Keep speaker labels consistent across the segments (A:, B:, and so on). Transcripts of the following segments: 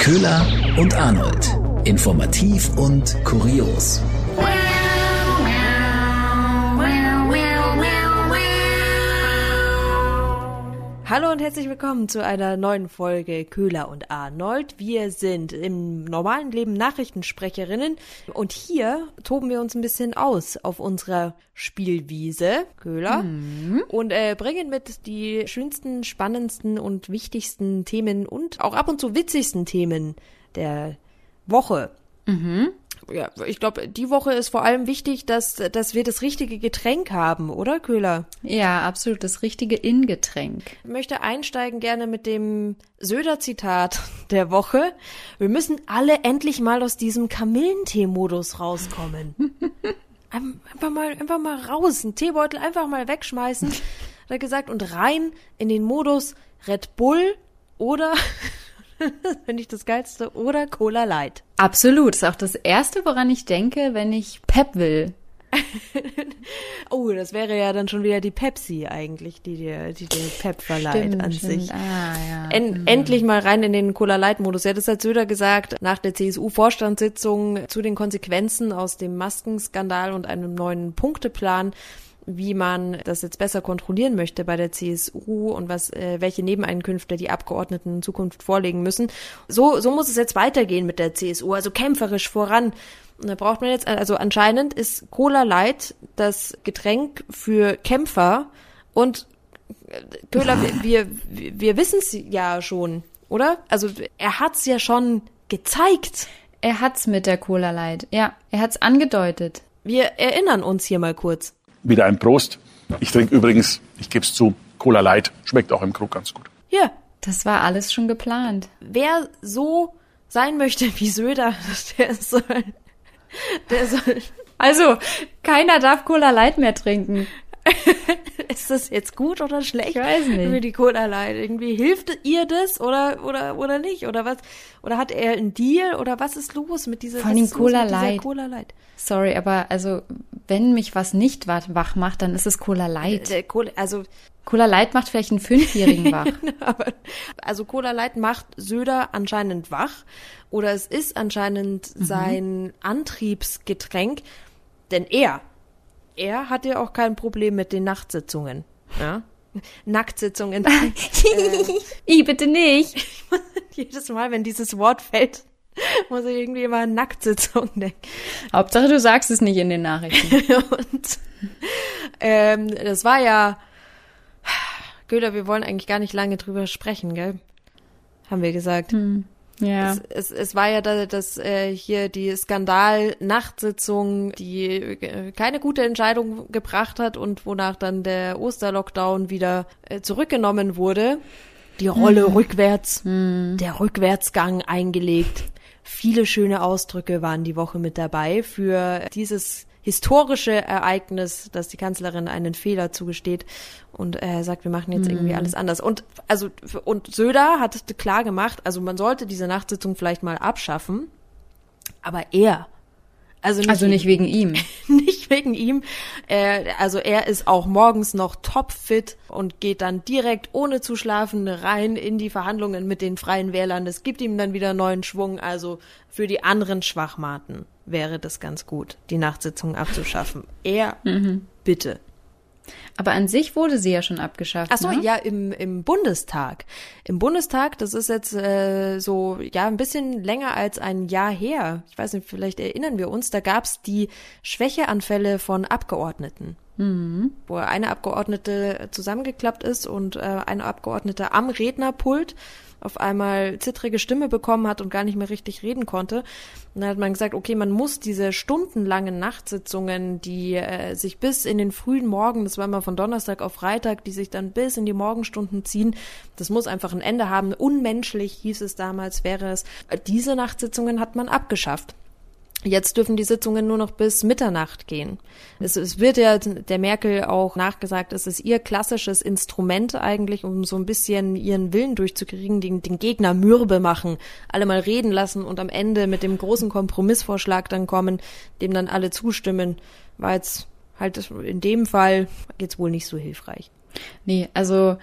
A: Köhler und Arnold. Informativ und kurios.
B: Hallo und herzlich willkommen zu einer neuen Folge Köhler und Arnold. Wir sind im normalen Leben Nachrichtensprecherinnen und hier toben wir uns ein bisschen aus auf unserer Spielwiese, Köhler,
C: Mhm.
B: und äh, bringen mit die schönsten, spannendsten und wichtigsten Themen und auch ab und zu witzigsten Themen der Woche. Ja, ich glaube, die Woche ist vor allem wichtig, dass, dass wir das richtige Getränk haben, oder Köhler?
C: Ja, absolut. Das richtige In-Getränk.
B: Ich möchte einsteigen gerne mit dem Söder-Zitat der Woche. Wir müssen alle endlich mal aus diesem Kamillentee-Modus rauskommen. Ein- Einfach mal, einfach mal raus, einen Teebeutel einfach mal wegschmeißen, hat er gesagt, und rein in den Modus Red Bull oder, finde ich das Geilste, oder Cola Light.
C: Absolut. Ist auch das Erste, woran ich denke, wenn ich Pep will.
B: Oh, das wäre ja dann schon wieder die Pepsi eigentlich, die dir, die dir Pep verleiht an sich.
C: Ah, ja.
B: En Endlich mal rein in den Cola-Light-Modus. Ja, das hat Söder gesagt nach der CSU-Vorstandssitzung zu den Konsequenzen aus dem Maskenskandal und einem neuen Punkteplan, wie man das jetzt besser kontrollieren möchte bei der CSU und was, äh, welche Nebeneinkünfte die Abgeordneten in Zukunft vorlegen müssen. So, so muss es jetzt weitergehen mit der CSU, also kämpferisch voran. Und da braucht man jetzt, also anscheinend ist Cola Light das Getränk für Kämpfer und Köhler, wir, wir, wir wissen es ja schon, oder? Also er hat's ja schon gezeigt.
C: Er hat's mit der Cola Light. Ja, er hat's angedeutet.
B: Wir erinnern uns hier mal kurz.
D: Wieder ein Prost. Ich trinke übrigens, ich gebe es zu, Cola Light. Schmeckt auch im Krug ganz gut.
B: Hier,
C: Das war alles schon geplant.
B: wer so sein möchte wie Söder, der soll, der soll,
C: Also, keiner darf Cola Light mehr trinken.
B: ist das jetzt gut oder schlecht?
C: Ich weiß nicht.
B: Irgendwie die Cola Light. Irgendwie hilft ihr das oder, oder, oder nicht? Oder was? Oder hat er einen Deal oder was ist los mit dieser, ist los
C: Cola
B: mit dieser
C: Light.
B: Cola Light?
C: Sorry, aber also, wenn mich was nicht wa- wach macht, dann ist es Cola Light.
B: Der Cola, also,
C: Cola Light macht vielleicht einen Fünfjährigen wach.
B: Aber, also Cola Light macht Söder anscheinend wach oder es ist anscheinend
C: Mhm.
B: sein Antriebsgetränk, denn er, er hat ja auch kein Problem mit den Nachtsitzungen. Ja? Nacktsitzungen.
C: I, bitte nicht.
B: Jedes Mal, wenn dieses Wort fällt, muss ich irgendwie immer an Nacktsitzung denken.
C: Hauptsache, du sagst es nicht in den Nachrichten.
B: Und ähm, das war ja, Göder, wir wollen eigentlich gar nicht lange drüber sprechen, gell? Haben wir gesagt.
C: Ja.
B: Es, es, es war ja da, dass äh, hier die Skandal-Nachtsitzung, die äh, keine gute Entscheidung gebracht hat und wonach dann der Osterlockdown wieder äh, zurückgenommen wurde. Die Rolle rückwärts, der Rückwärtsgang eingelegt. Viele schöne Ausdrücke waren die Woche mit dabei für dieses historische Ereignis, dass die Kanzlerin einen Fehler zugesteht und äh, sagt, wir machen jetzt irgendwie alles anders. Und also und Söder hat klar gemacht, also man sollte diese Nachtsitzung vielleicht mal abschaffen, aber er also nicht,
C: Also nicht wegen ihm.
B: nicht wegen ihm. Äh, also er ist auch morgens noch topfit und geht dann direkt ohne zu schlafen rein in die Verhandlungen mit den Freien Wählern. Das gibt ihm dann wieder neuen Schwung. Also für die anderen Schwachmaten wäre das ganz gut, die Nachtsitzung abzuschaffen. Er, bitte.
C: Aber an sich wurde sie ja schon abgeschafft.
B: Ach so,
C: ne?
B: ja, im, im Bundestag. Im Bundestag, das ist jetzt äh, so, ja, ein bisschen länger als ein Jahr her. Ich weiß nicht, vielleicht erinnern wir uns, da gab's die Schwächeanfälle von Abgeordneten. Wo eine Abgeordnete zusammengeklappt ist und äh, eine Abgeordnete am Rednerpult auf einmal zittrige Stimme bekommen hat und gar nicht mehr richtig reden konnte. Und dann hat man gesagt, okay, man muss diese stundenlangen Nachtsitzungen, die äh, sich bis in den frühen Morgen, das war immer von Donnerstag auf Freitag, die sich dann bis in die Morgenstunden ziehen, das muss einfach ein Ende haben. Unmenschlich hieß es damals, wäre es. Diese Nachtsitzungen hat man abgeschafft. Jetzt dürfen die Sitzungen nur noch bis Mitternacht gehen. Es, es wird ja der Merkel auch nachgesagt, es ist ihr klassisches Instrument eigentlich, um so ein bisschen ihren Willen durchzukriegen, den, den Gegner mürbe machen, alle mal reden lassen und am Ende mit dem großen Kompromissvorschlag dann kommen, dem dann alle zustimmen. War jetzt halt in dem Fall jetzt wohl nicht so hilfreich.
C: Nee, also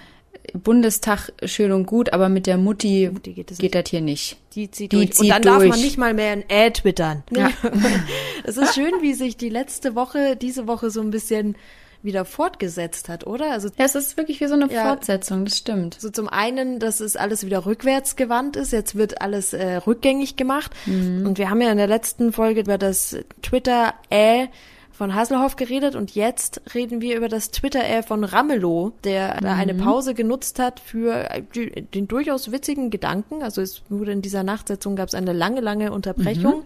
C: Bundestag schön und gut, aber mit der Mutti,
B: geht es
C: geht das hier nicht.
B: Die zieht
C: Die
B: durch.
C: zieht
B: und dann darf
C: durch.
B: man nicht mal mehr ein Äh twittern.
C: Ja.
B: Es ist schön, wie sich die letzte Woche, diese Woche so ein bisschen wieder fortgesetzt hat, oder? Also
C: Ja, es ist wirklich wie so eine
B: Ja.
C: Fortsetzung, das stimmt.
B: So zum einen, dass es alles wieder rückwärts gewandt ist. Jetzt wird alles äh, rückgängig gemacht. Und wir haben ja in der letzten Folge über das Twitter-Äh von Hasselhoff geredet und jetzt reden wir über das Twitter-Äh von Ramelow, der da eine Pause genutzt hat für äh, den durchaus witzigen Gedanken. Also es wurde in dieser Nachtsitzung gab es eine lange, lange Unterbrechung.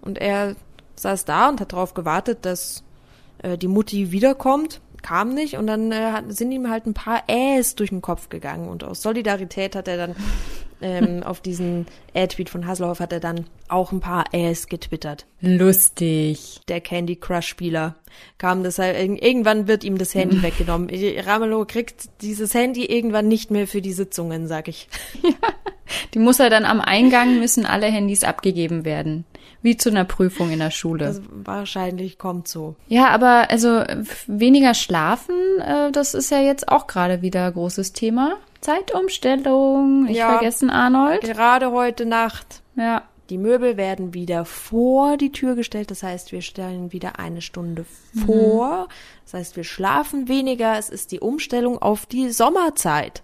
B: Und er saß da und hat darauf gewartet, dass äh, die Mutti wiederkommt, kam nicht. Und dann äh, hat, sind ihm halt ein paar Äs durch den Kopf gegangen. Und aus Solidarität hat er dann ähm, auf diesen Ad-Tweet von Hasselhoff hat er dann auch ein paar Äs getwittert.
C: Lustig.
B: Der Candy Crush Spieler kam das irg- irgendwann wird ihm das Handy weggenommen. Ramelow kriegt dieses Handy irgendwann nicht mehr für die Sitzungen, sag ich.
C: Die muss er dann am Eingang müssen alle Handys abgegeben werden. Wie zu einer Prüfung in der Schule.
B: Also wahrscheinlich kommt so.
C: Ja, aber also weniger schlafen, äh, das ist ja jetzt auch gerade wieder großes Thema. Zeitumstellung, nicht
B: Ja.
C: vergessen, Arnold.
B: Gerade heute Nacht
C: Ja.
B: Die Möbel werden wieder vor die Tür gestellt. Das heißt, wir stellen wieder eine Stunde vor. Das heißt, wir schlafen weniger. Es ist die Umstellung auf die Sommerzeit.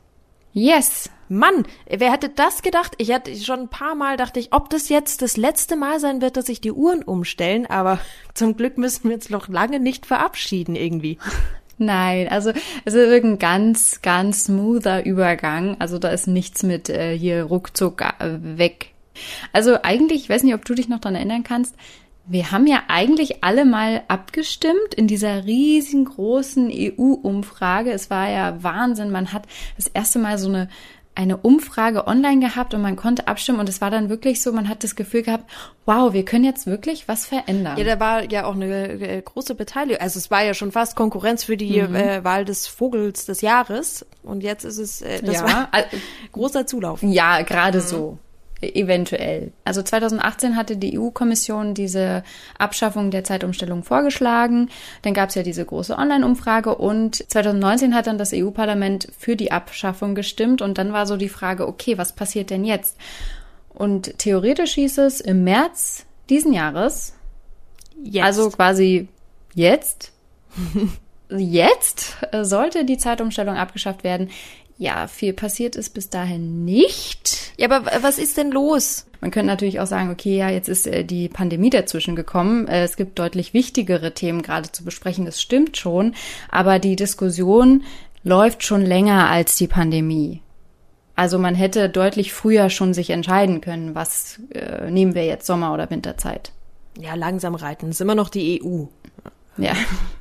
C: Yes.
B: Mann, wer hätte das gedacht? Ich hatte schon ein paar Mal dachte ich, ob das jetzt das letzte Mal sein wird, dass sich die Uhren umstellen. Aber zum Glück müssen wir uns noch lange nicht verabschieden irgendwie.
C: Nein, also es ist wirklich ein ganz, ganz smoother Übergang. Also da ist nichts mit äh, hier ruckzuck äh, weg. Also eigentlich, ich weiß nicht, ob du dich noch dran erinnern kannst, wir haben ja eigentlich alle mal abgestimmt in dieser riesengroßen EU-Umfrage. Es war ja Wahnsinn. Man hat das erste Mal so eine eine Umfrage online gehabt und man konnte abstimmen und es war dann wirklich so, man hat das Gefühl gehabt, wow, wir können jetzt wirklich was verändern.
B: Ja, da war ja auch eine äh, große Beteiligung. Also es war ja schon fast Konkurrenz für die äh, Wahl des Vogels des Jahres. Und jetzt ist es, äh, das
C: Ja,
B: war
C: al-
B: großer Zulauf.
C: Ja, gerade so. Eventuell. Also 2018 hatte die EU-Kommission diese Abschaffung der Zeitumstellung vorgeschlagen. Dann gab es ja diese große Online-Umfrage und 2019 hat dann das EU-Parlament für die Abschaffung gestimmt und dann war so die Frage, okay, was passiert denn jetzt? Und theoretisch hieß es im März diesen Jahres,
B: Jetzt.
C: also quasi jetzt, jetzt sollte die Zeitumstellung abgeschafft werden. Ja, viel passiert ist bis dahin nicht.
B: ja, aber was ist denn los?
C: Man könnte natürlich auch sagen, okay, ja, jetzt ist äh, die Pandemie dazwischen gekommen. Äh, es gibt deutlich wichtigere Themen gerade zu besprechen, das stimmt schon. Aber die Diskussion läuft schon länger als die Pandemie. Also man hätte deutlich früher schon sich entscheiden können, was äh, nehmen wir jetzt Sommer- oder Winterzeit.
B: Ja, langsam reiten. Das ist immer noch die EU.
C: Ja,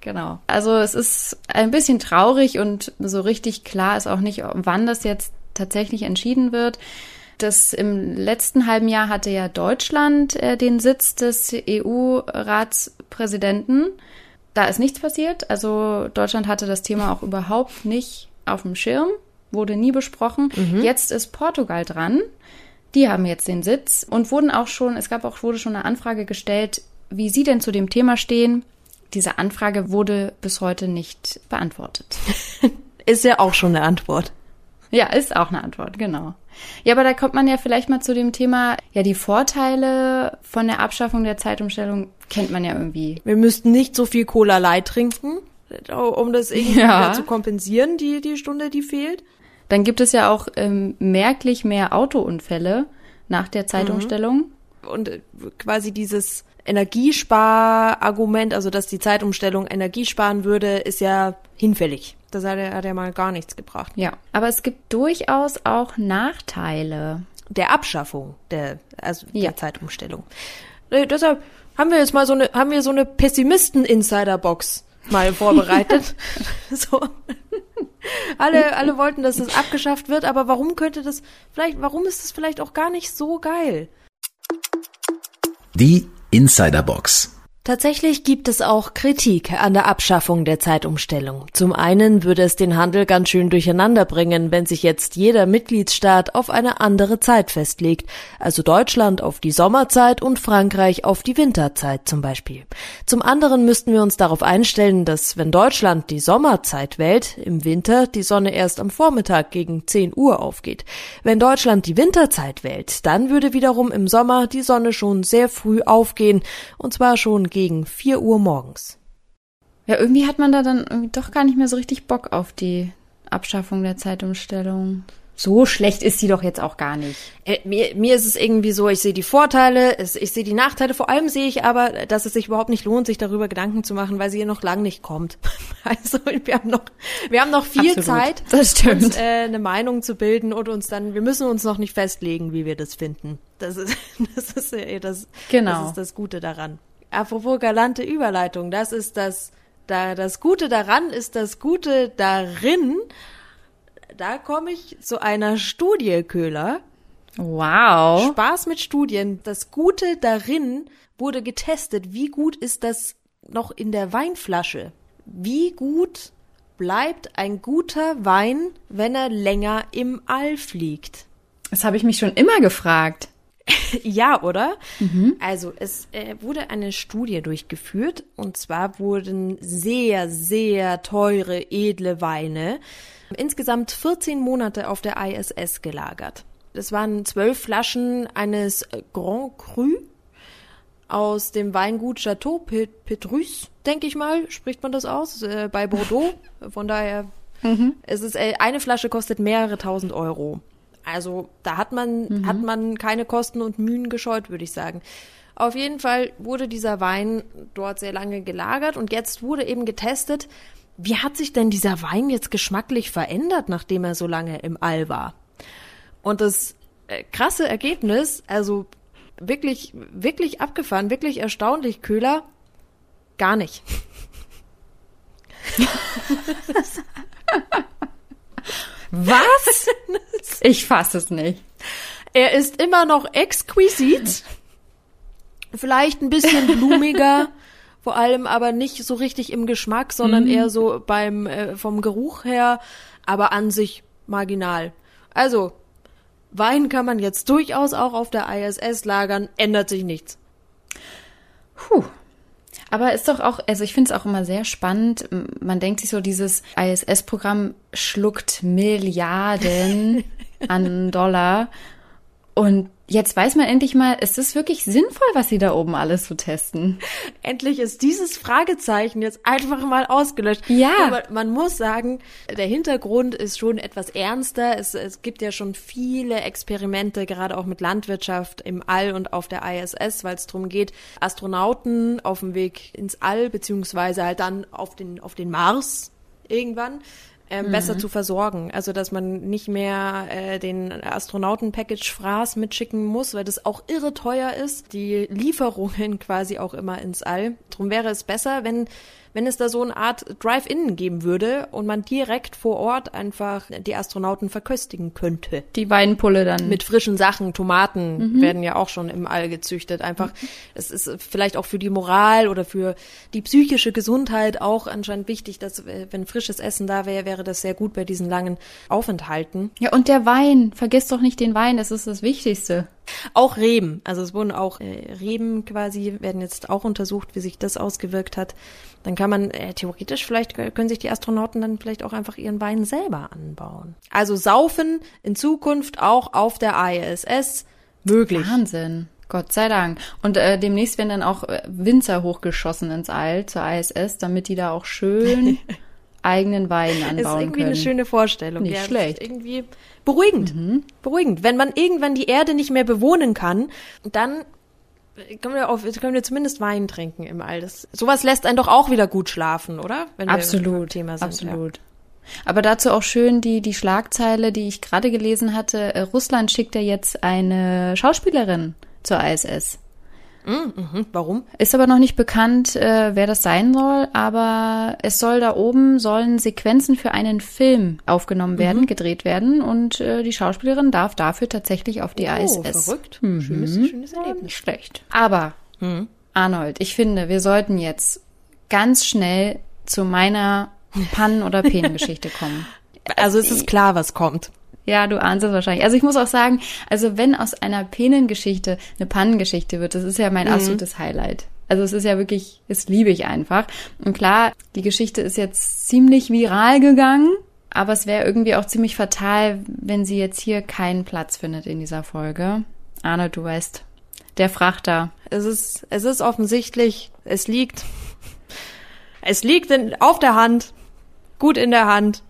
C: genau. Also es ist ein bisschen traurig und so richtig klar ist auch nicht, wann das jetzt tatsächlich entschieden wird. Das im letzten halben Jahr hatte ja Deutschland äh, den Sitz des EU-Ratspräsidenten. Da ist nichts passiert. Also Deutschland hatte das Thema auch überhaupt nicht auf dem Schirm, wurde nie besprochen. Jetzt ist Portugal dran. Die haben jetzt den Sitz und wurden auch schon, es gab auch, wurde schon eine Anfrage gestellt, wie Sie denn zu dem Thema stehen. Diese Anfrage wurde bis heute nicht beantwortet.
B: Ist ja auch schon eine Antwort.
C: Ja, ist auch eine Antwort, genau. Ja, aber da kommt man ja vielleicht mal zu dem Thema, ja, die Vorteile von der Abschaffung der Zeitumstellung kennt man ja irgendwie.
B: Wir müssten nicht so viel Cola Light trinken, um das irgendwie
C: Ja.
B: zu kompensieren, die, die Stunde, die fehlt.
C: Dann gibt es ja auch ähm, merklich mehr Autounfälle nach der Zeitumstellung.
B: Und äh, quasi dieses Energiesparargument, also dass die Zeitumstellung Energie sparen würde, ist ja hinfällig. Das hat ja, hat ja mal gar nichts gebracht.
C: Ja, aber es gibt durchaus auch Nachteile.
B: Der Abschaffung der, also
C: Ja.
B: der Zeitumstellung. Äh, deshalb haben wir jetzt mal so eine, haben wir so eine Pessimisten-Insider-Box mal vorbereitet. so. Alle, alle wollten, dass es abgeschafft wird, aber warum könnte das, vielleicht, warum ist das vielleicht auch gar nicht so geil?
A: Die Insiderbox.
B: Tatsächlich gibt es auch Kritik an der Abschaffung der Zeitumstellung. Zum einen würde es den Handel ganz schön durcheinander bringen, wenn sich jetzt jeder Mitgliedsstaat auf eine andere Zeit festlegt, also Deutschland auf die Sommerzeit und Frankreich auf die Winterzeit zum Beispiel. Zum anderen müssten wir uns darauf einstellen, dass wenn Deutschland die Sommerzeit wählt, im Winter die Sonne erst am Vormittag gegen 10 Uhr aufgeht. Wenn Deutschland die Winterzeit wählt, dann würde wiederum im Sommer die Sonne schon sehr früh aufgehen, und zwar schon gegen 4 Uhr morgens.
C: Ja, irgendwie hat man da dann irgendwie doch gar nicht mehr so richtig Bock auf die Abschaffung der Zeitumstellung. So schlecht ist sie doch jetzt auch gar nicht.
B: Äh, mir, mir ist es irgendwie so, ich sehe die Vorteile, ich sehe die Nachteile, vor allem sehe ich aber, dass es sich überhaupt nicht lohnt, sich darüber Gedanken zu machen, weil sie hier noch lang nicht kommt. Also wir haben noch, wir haben noch viel
C: Absolut.
B: Zeit,
C: Das stimmt.
B: uns äh, eine Meinung zu bilden und uns dann, wir müssen uns noch nicht festlegen, wie wir das finden. Das ist, das ist äh, das,
C: Genau.
B: das ist das Gute daran. Apropos galante Überleitung, das ist das, da, das Gute daran ist das Gute darin. Da komme ich zu einer Studie, Köhler.
C: Wow.
B: Spaß mit Studien. Das Gute darin wurde getestet. Wie gut ist das noch in der Weinflasche? Wie gut bleibt ein guter Wein, wenn er länger im All fliegt?
C: Das habe ich mich schon immer gefragt.
B: Ja, oder? Also es äh, wurde eine Studie durchgeführt und zwar wurden sehr, sehr teure, edle Weine insgesamt 14 Monate auf der ISS gelagert. Das waren zwölf Flaschen eines Grand Cru aus dem Weingut Chateau Pet- Petrus, denke ich mal, spricht man das aus, äh, bei Bordeaux. Von daher, es ist äh, eine Flasche kostet mehrere tausend Euro. Also da hat man hat man keine Kosten und Mühen gescheut, würde ich sagen. Auf jeden Fall wurde dieser Wein dort sehr lange gelagert und jetzt wurde eben getestet, wie hat sich denn dieser Wein jetzt geschmacklich verändert, nachdem er so lange im All war? Und das äh, krasse Ergebnis, also wirklich, wirklich abgefahren, wirklich erstaunlich, Köhler, gar nicht.
C: Was? ich fasse es nicht.
B: Er ist immer noch exquisit, vielleicht ein bisschen blumiger, vor allem aber nicht so richtig im Geschmack, sondern eher so beim äh, vom Geruch her, aber an sich marginal. Also Wein kann man jetzt durchaus auch auf der ISS lagern, ändert sich nichts.
C: Puh. Aber ist doch auch, also ich finde es auch immer sehr spannend. Man denkt sich so, dieses ISS-Programm schluckt Milliarden an Dollar. Und jetzt weiß man endlich mal, ist es wirklich sinnvoll, was sie da oben alles so testen?
B: Endlich ist dieses Fragezeichen jetzt einfach mal ausgelöscht.
C: Ja.
B: Aber man muss sagen, der Hintergrund ist schon etwas ernster. Es, es gibt ja schon viele Experimente, gerade auch mit Landwirtschaft im All und auf der ISS, weil es darum geht, Astronauten auf dem Weg ins All, beziehungsweise halt dann auf den, auf den Mars irgendwann. Ähm, besser zu versorgen. Also, dass man nicht mehr äh, den Astronauten-Package-Fraß mitschicken muss, weil das auch irre teuer ist. Die Lieferungen quasi auch immer ins All. Drum wäre es besser, wenn wenn es da so eine Art Drive-In geben würde und man direkt vor Ort einfach die Astronauten verköstigen könnte.
C: Die Weinpulle dann.
B: Mit frischen Sachen, Tomaten werden ja auch schon im All gezüchtet. Einfach, es ist vielleicht auch für die Moral oder für die psychische Gesundheit auch anscheinend wichtig, dass äh, wenn frisches Essen da wäre, wäre das sehr gut bei diesen langen Aufenthalten.
C: ja, und der Wein. Vergiss doch nicht den Wein, das ist das Wichtigste.
B: Auch Reben, also es wurden auch äh, Reben quasi, werden jetzt auch untersucht, wie sich das ausgewirkt hat. Dann kann man äh, theoretisch, vielleicht können sich die Astronauten dann vielleicht auch einfach ihren Wein selber anbauen. Also saufen in Zukunft auch auf der ISS möglich.
C: Wahnsinn. Gott sei Dank. Und äh, demnächst werden dann auch äh, Winzer hochgeschossen ins All zur ISS, damit die da auch schön eigenen Wein
B: Ist
C: anbauen
B: irgendwie
C: können.
B: eine schöne Vorstellung.
C: Nicht
B: ja,
C: schlecht.
B: Ist irgendwie beruhigend. Beruhigend. Wenn man irgendwann die Erde nicht mehr bewohnen kann, dann können wir, auf, können wir zumindest Wein trinken im All. Das, sowas lässt einen doch auch wieder gut schlafen, oder?
C: Absolut,
B: Thema sind.
C: absolut. Aber dazu auch schön die, die Schlagzeile, die ich gerade gelesen hatte. Äh, Russland schickt ja jetzt eine Schauspielerin zur ISS.
B: Hm, warum?
C: Ist aber noch nicht bekannt, äh, wer das sein soll, aber es soll da oben, sollen Sequenzen für einen Film aufgenommen werden, gedreht werden und äh, die Schauspielerin darf dafür tatsächlich auf die
B: Oh,
C: ISS.
B: verrückt. Schönes, schönes
C: Ja,
B: Erlebnis.
C: nicht schlecht. Aber, Arnold, ich finde, wir sollten jetzt ganz schnell zu meiner Pannen- oder Penengeschichte kommen.
B: Also es ist klar, was kommt.
C: Ja, du ahnst es wahrscheinlich. Also ich muss auch sagen, also wenn aus einer Penengeschichte eine Pannengeschichte wird, das ist ja mein absolutes Highlight. Also es ist ja wirklich, das liebe ich einfach. Und klar, die Geschichte ist jetzt ziemlich viral gegangen, aber es wäre irgendwie auch ziemlich fatal, wenn sie jetzt hier keinen Platz findet in dieser Folge. Arnold, du weißt, der Frachter.
B: Es ist, es ist offensichtlich, es liegt, es liegt in, auf der Hand, gut in der Hand.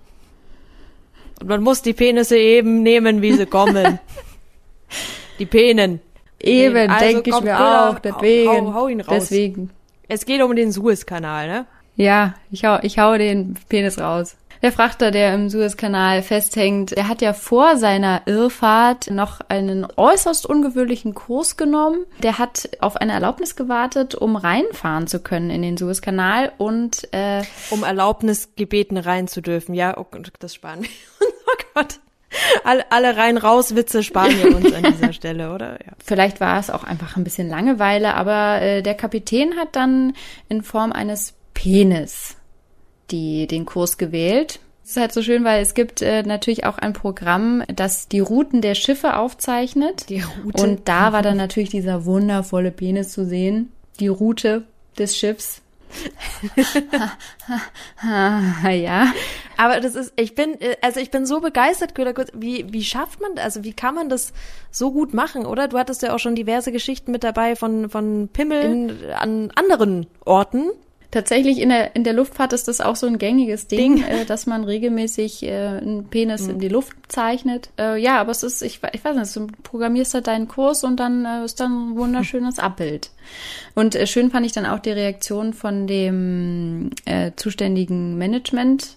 B: Und man muss die Penisse eben nehmen, wie sie kommen. die Penen.
C: Eben,
B: Also
C: denke ich mir auch, deswegen.
B: hau- hau ihn raus.
C: Deswegen.
B: Es geht um den Suezkanal, ne?
C: Ja, ich hau, ich hau den Penis raus. Der Frachter, der im Suezkanal festhängt, der hat ja vor seiner Irrfahrt noch einen äußerst ungewöhnlichen Kurs genommen. Der hat auf eine Erlaubnis gewartet, um reinfahren zu können in den Suezkanal und äh,
B: Um Erlaubnis gebeten rein zu dürfen. Ja, oh Gott, das sparen wir. oh Gott. Alle, alle rein raus Witze sparen wir uns an dieser Stelle, oder? Ja.
C: Vielleicht war es auch einfach ein bisschen Langeweile, aber äh, der Kapitän hat dann in Form eines Penis die, den Kurs gewählt. Das ist halt so schön, weil es gibt äh, natürlich auch ein Programm, das die Routen der Schiffe aufzeichnet.
B: Die Route.
C: Und da war dann natürlich dieser wundervolle Penis zu sehen. Die Route des Schiffs. ja.
B: Aber das ist, ich bin, äh, also ich bin so begeistert, wie, wie schafft man, also wie kann man das so gut machen, oder? Du hattest ja auch schon diverse Geschichten mit dabei von, von Pimmel in, an anderen Orten.
C: Tatsächlich in der, in der Luftfahrt ist das auch so ein gängiges Ding,
B: Ding.
C: Äh, dass man regelmäßig äh, einen Penis in die Luft zeichnet. Äh, ja, aber es ist, ich, ich weiß nicht, du programmierst halt deinen Kurs und dann äh, ist dann ein wunderschönes Abbild. Und äh, schön fand ich dann auch die Reaktion von dem äh, zuständigen Management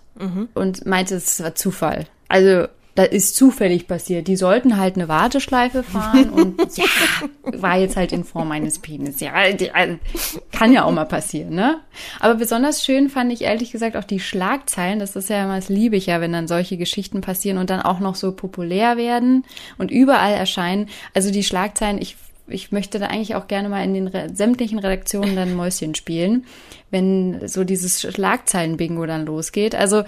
C: und meinte, es war Zufall. Also das ist zufällig passiert. Die sollten halt eine Warteschleife fahren und ja, war jetzt halt in Form eines Penis. Ja, äh, kann ja auch mal passieren, ne? Aber besonders schön fand ich ehrlich gesagt auch die Schlagzeilen. Das ist ja immer, das liebe ich ja, wenn dann solche Geschichten passieren und dann auch noch so populär werden und überall erscheinen. Also die Schlagzeilen, ich ich möchte da eigentlich auch gerne mal in den re sämtlichen Redaktionen dann Mäuschen spielen, wenn so dieses Schlagzeilen-Bingo dann losgeht. Also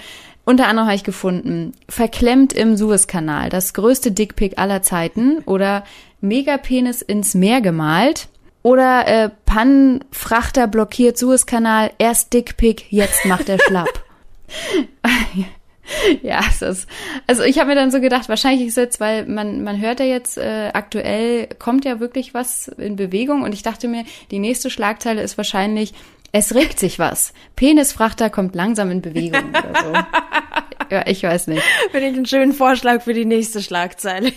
C: unter anderem habe ich gefunden, verklemmt im Suezkanal, das größte Dickpick aller Zeiten oder Megapenis ins Meer gemalt oder äh, Pannenfrachter blockiert Suezkanal, erst Dickpick, jetzt macht er schlapp. Ja, es ist, also ich habe mir dann so gedacht, wahrscheinlich ist jetzt, weil man, man hört ja jetzt, äh, aktuell kommt ja wirklich was in Bewegung und ich dachte mir, die nächste Schlagzeile ist wahrscheinlich, es regt sich was. Penisfrachter kommt langsam in Bewegung oder so. Ja, ich weiß nicht.
B: Finde ich einen schönen Vorschlag für die nächste Schlagzeile.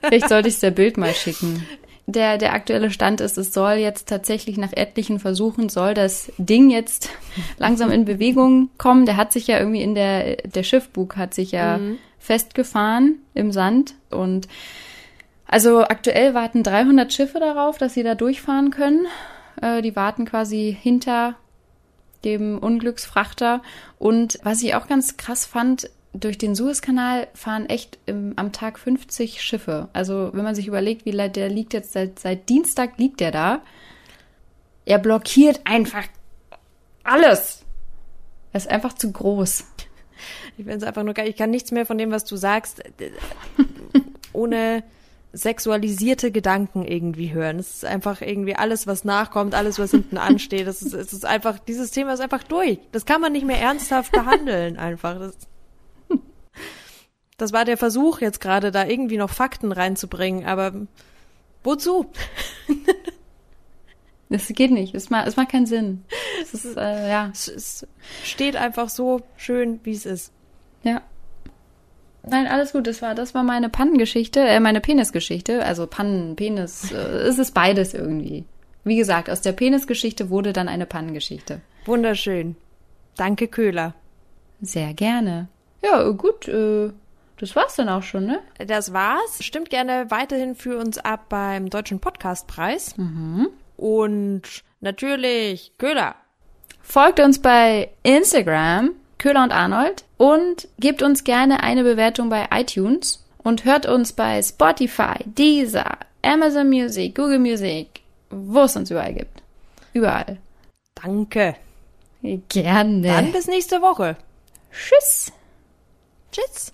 C: Vielleicht sollte ich es der Bild mal schicken. Der, der aktuelle Stand ist, es soll jetzt tatsächlich nach etlichen Versuchen, soll das Ding jetzt langsam in Bewegung kommen. Der hat sich ja irgendwie in der, der Schiffbug hat sich ja festgefahren im Sand und also aktuell warten 300 Schiffe darauf, dass sie da durchfahren können. Äh, die warten quasi hinter dem Unglücksfrachter. Und was ich auch ganz krass fand, durch den Suezkanal fahren echt im, am Tag 50 Schiffe. Also wenn man sich überlegt, wie der liegt jetzt seit, seit Dienstag liegt der da. Er blockiert einfach alles. Er ist einfach zu groß.
B: Ich finde es einfach nur geil. Ich kann nichts mehr von dem, was du sagst, äh, ohne sexualisierte Gedanken irgendwie hören. Es ist einfach irgendwie alles, was nachkommt, alles, was hinten ansteht. Das ist, es ist einfach, dieses Thema ist einfach durch. Das kann man nicht mehr ernsthaft behandeln, einfach. Das, das war der Versuch jetzt gerade, da irgendwie noch Fakten reinzubringen, aber wozu?
C: Das geht nicht. Es macht, es macht keinen Sinn. Es ist, äh, ja.
B: Es, es steht einfach so schön, wie es ist.
C: Ja. Nein, alles gut. Das war, das war meine Pannengeschichte, äh, meine Penisgeschichte. Also Pannen, Penis, äh, es ist beides irgendwie. Wie gesagt, aus der Penisgeschichte wurde dann eine Pannengeschichte.
B: Wunderschön. Danke, Köhler.
C: Sehr gerne. Ja, gut, äh, das war's dann auch schon, ne?
B: Das war's. Stimmt gerne weiterhin für uns ab beim Deutschen Podcastpreis. Und natürlich, Köhler.
C: Folgt uns bei Instagram, Köhler und Arnold, und gebt uns gerne eine Bewertung bei iTunes und hört uns bei Spotify, Deezer, Amazon Music, Google Music, wo es uns überall gibt. Überall.
B: Danke.
C: Gerne.
B: Dann bis nächste Woche.
C: Tschüss.
B: Tschüss.